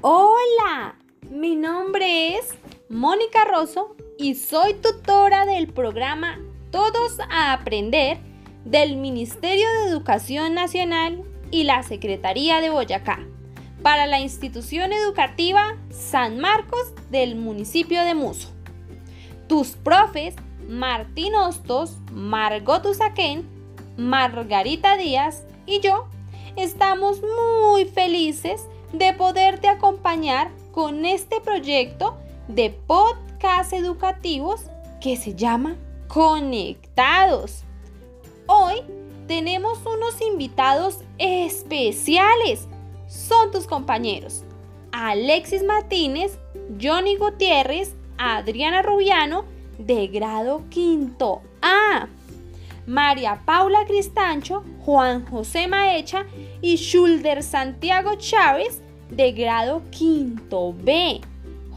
Hola, mi nombre es Mónica Rosso y soy tutora del programa Todos a Aprender del Ministerio de Educación Nacional y la Secretaría de Boyacá para la institución educativa San Marcos del municipio de Muso. Tus profes Martín Hostos, Margot Usaquén, Margarita Díaz y yo estamos muy felices de poderte acompañar con este proyecto de podcast educativos que se llama Conectados. Hoy tenemos unos invitados especiales. Son tus compañeros Alexis Martínez, Johnny Gutiérrez, Adriana Rubiano de grado quinto A. María Paula Cristancho, Juan José Maecha y Schulder Santiago Chávez de grado quinto B.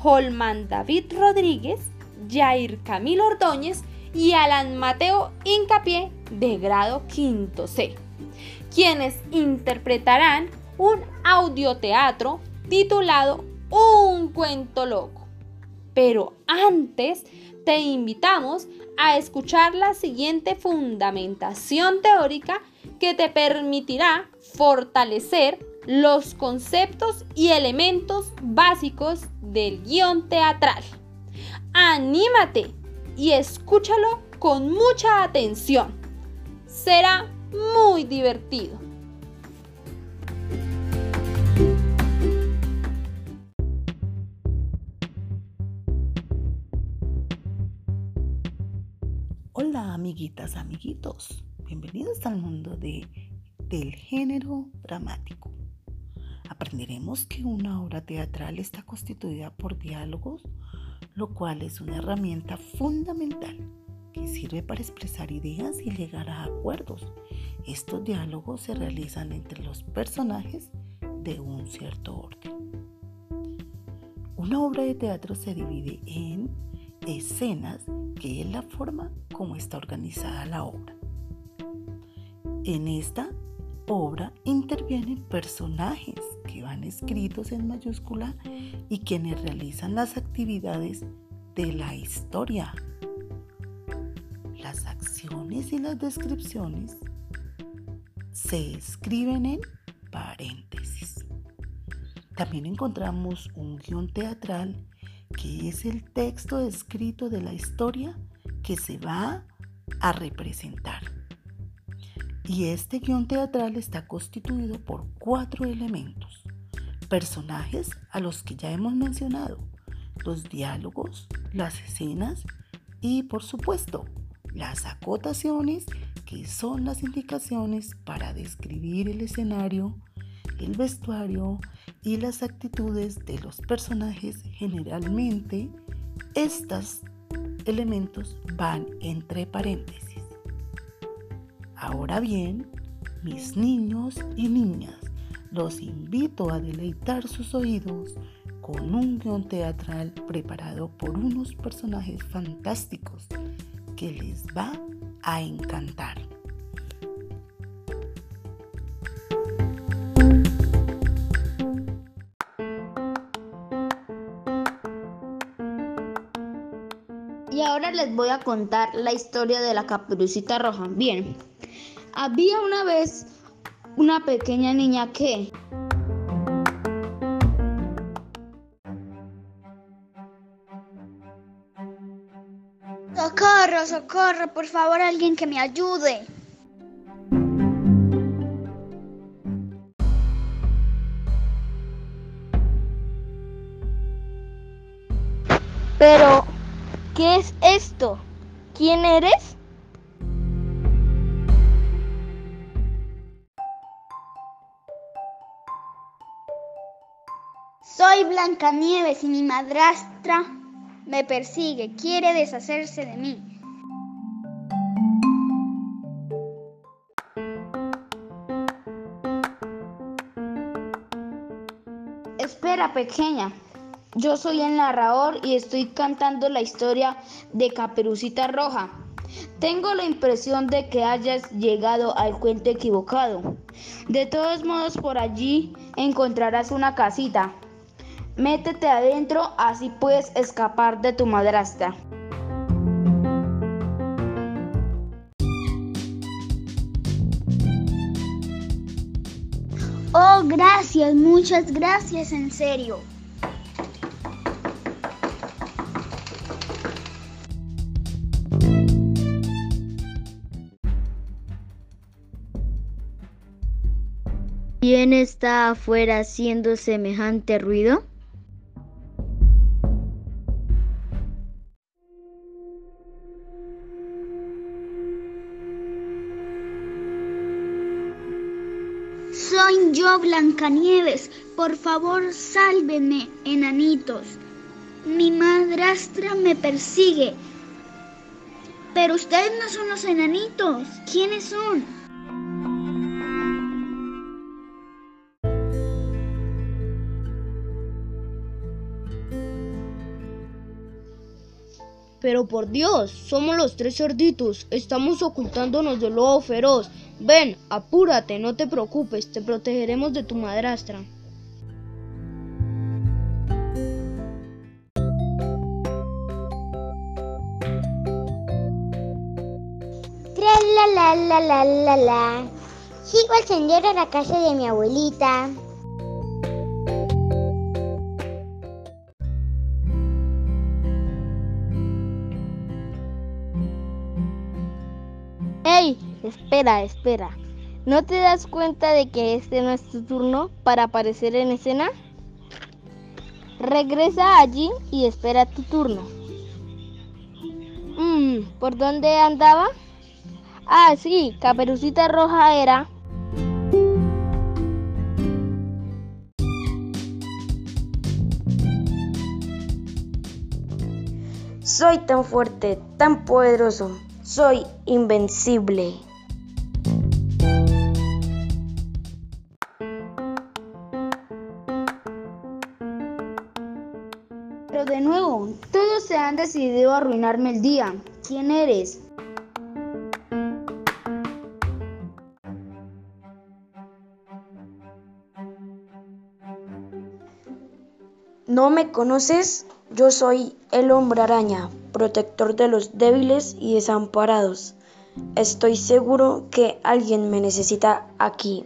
Holman David Rodríguez, Jair Camilo Ordóñez y Alan Mateo Incapié de grado quinto C, quienes interpretarán un audioteatro titulado Un cuento loco. Pero antes te invitamos a escuchar la siguiente fundamentación teórica que te permitirá fortalecer los conceptos y elementos básicos del guion teatral. Anímate y escúchalo con mucha atención. Será muy divertido. Amiguitas, amiguitos, bienvenidos al mundo de, del género dramático. Aprenderemos que una obra teatral está constituida por diálogos, lo cual es una herramienta fundamental que sirve para expresar ideas y llegar a acuerdos. Estos diálogos se realizan entre los personajes de un cierto orden. Una obra de teatro se divide en escenas, que es la forma como está organizada la obra. En esta obra intervienen personajes que van escritos en mayúscula y quienes realizan las actividades de la historia. Las acciones y las descripciones se escriben en paréntesis. También encontramos un guion teatral que es el texto escrito de la historia que se va a representar. Y este guion teatral está constituido por cuatro elementos. Personajes a los que ya hemos mencionado, los diálogos, las escenas y por supuesto las acotaciones que son las indicaciones para describir el escenario, el vestuario y las actitudes de los personajes. Generalmente estos elementos van entre paréntesis. Ahora bien, mis niños y niñas, los invito a deleitar sus oídos con un guion teatral preparado por unos personajes fantásticos que les va a encantar. Les voy a contar la historia de la caperucita roja. Bien, había una vez una pequeña niña que... Socorro, socorro, por favor, alguien que me ayude. ¿Quién eres? Soy Blancanieves y mi madrastra me persigue, quiere deshacerse de mí. Espera, pequeña. Yo soy el narrador y estoy cantando la historia de Caperucita Roja. Tengo la impresión de que hayas llegado al cuento equivocado. De todos modos, por allí encontrarás una casita. Métete adentro, así puedes escapar de tu madrastra. Oh, gracias, muchas gracias, en serio. ¿Quién está afuera haciendo semejante ruido? Soy yo, Blancanieves. Por favor, sálvenme, enanitos. Mi madrastra me persigue. Pero ustedes no son los enanitos. ¿Quiénes son? Pero por Dios, somos los tres cerditos. Estamos ocultándonos del lobo feroz. Ven, apúrate, no te preocupes, te protegeremos de tu madrastra. Tra la la la la la la. Sigo al sendero a la casa de mi abuelita. Espera, espera. ¿No te das cuenta de que este no es tu turno para aparecer en escena? Regresa allí y espera tu turno. Mm, ¿Por dónde andaba? Ah, sí, Caperucita Roja era. Soy tan fuerte, tan poderoso. Soy invencible. De nuevo, todos se han decidido a arruinarme el día. ¿Quién eres? ¿No me conoces? Yo soy el hombre araña, protector de los débiles y desamparados. Estoy seguro que alguien me necesita aquí.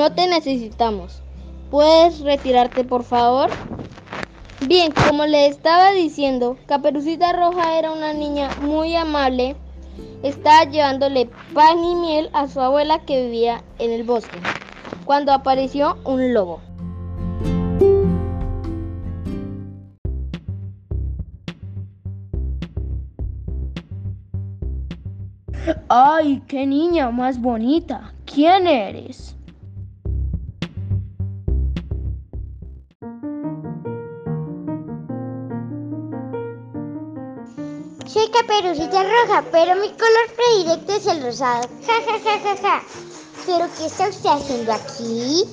No te necesitamos. ¿Puedes retirarte, por favor? Bien, como le estaba diciendo, Caperucita Roja era una niña muy amable. Estaba llevándole pan y miel a su abuela que vivía en el bosque, cuando apareció un lobo. ¡Ay, qué niña más bonita! ¿Quién eres? Soy caperucita roja, pero mi color predilecto es el rosado. Ja, ja, ja, ja, ja. ¿Pero qué está usted haciendo aquí?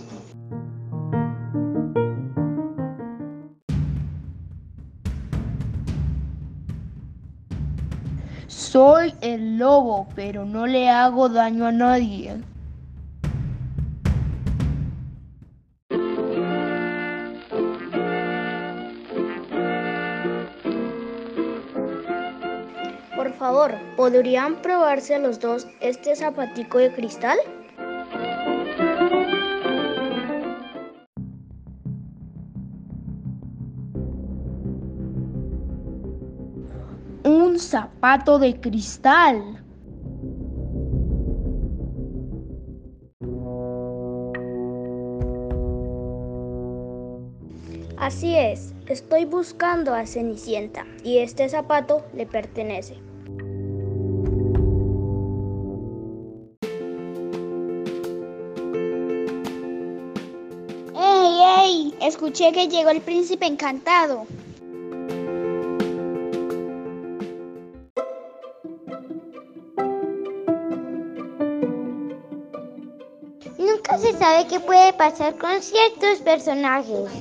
Soy el lobo, pero no le hago daño a nadie. Favor, ¿podrían probarse los dos este zapatico de cristal? Un zapato de cristal. Así es, estoy buscando a Cenicienta y este zapato le pertenece. Escuché que llegó el príncipe encantado. Nunca se sabe qué puede pasar con ciertos personajes.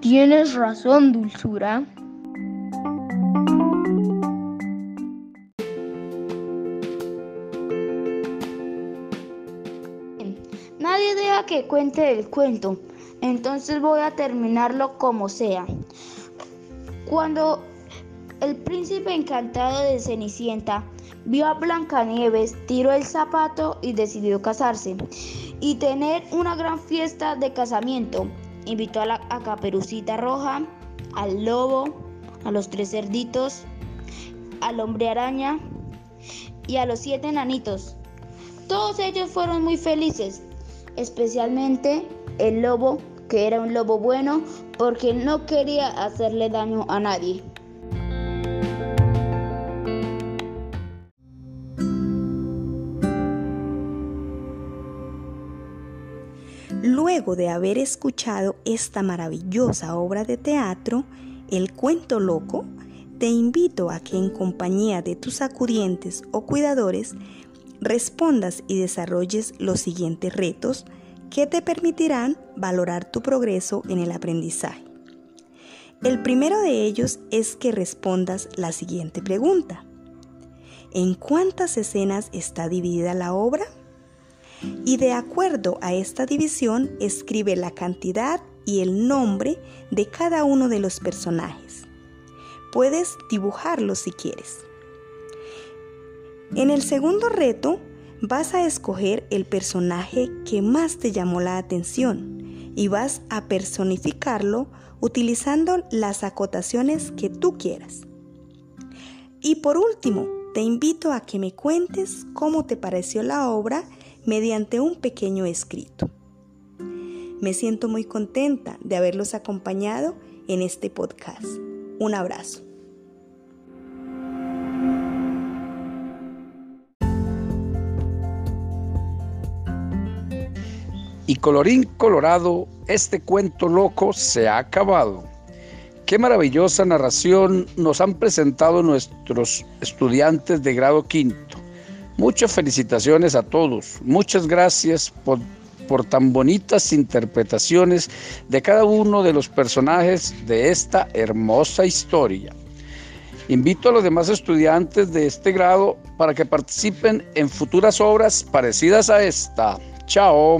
Tienes razón, Dulzura. Que cuente el cuento, entonces voy a terminarlo como sea. Cuando el príncipe encantado de Cenicienta vio a Blancanieves, tiró el zapato y decidió casarse y tener una gran fiesta de casamiento. Invitó a, la, a Caperucita Roja, al lobo, a los tres cerditos, al hombre araña y a los siete enanitos. Todos ellos fueron muy felices, especialmente el lobo, que era un lobo bueno porque no quería hacerle daño a nadie. Luego de haber escuchado esta maravillosa obra de teatro, El cuento loco, te invito a que en compañía de tus acudientes o cuidadores respondas y desarrolles los siguientes retos que te permitirán valorar tu progreso en el aprendizaje. El primero de ellos es que respondas la siguiente pregunta. ¿En cuántas escenas está dividida la obra? Y de acuerdo a esta división, escribe la cantidad y el nombre de cada uno de los personajes. Puedes dibujarlos si quieres. En el segundo reto, vas a escoger el personaje que más te llamó la atención y vas a personificarlo utilizando las acotaciones que tú quieras. Y por último, te invito a que me cuentes cómo te pareció la obra mediante un pequeño escrito. Me siento muy contenta de haberlos acompañado en este podcast. Un abrazo. Y colorín colorado, este cuento loco se ha acabado. Qué maravillosa narración nos han presentado nuestros estudiantes de grado quinto. Muchas felicitaciones a todos. Muchas gracias por, por, tan bonitas interpretaciones de cada uno de los personajes de esta hermosa historia. Invito a los demás estudiantes de este grado para que participen en futuras obras parecidas a esta. Chao.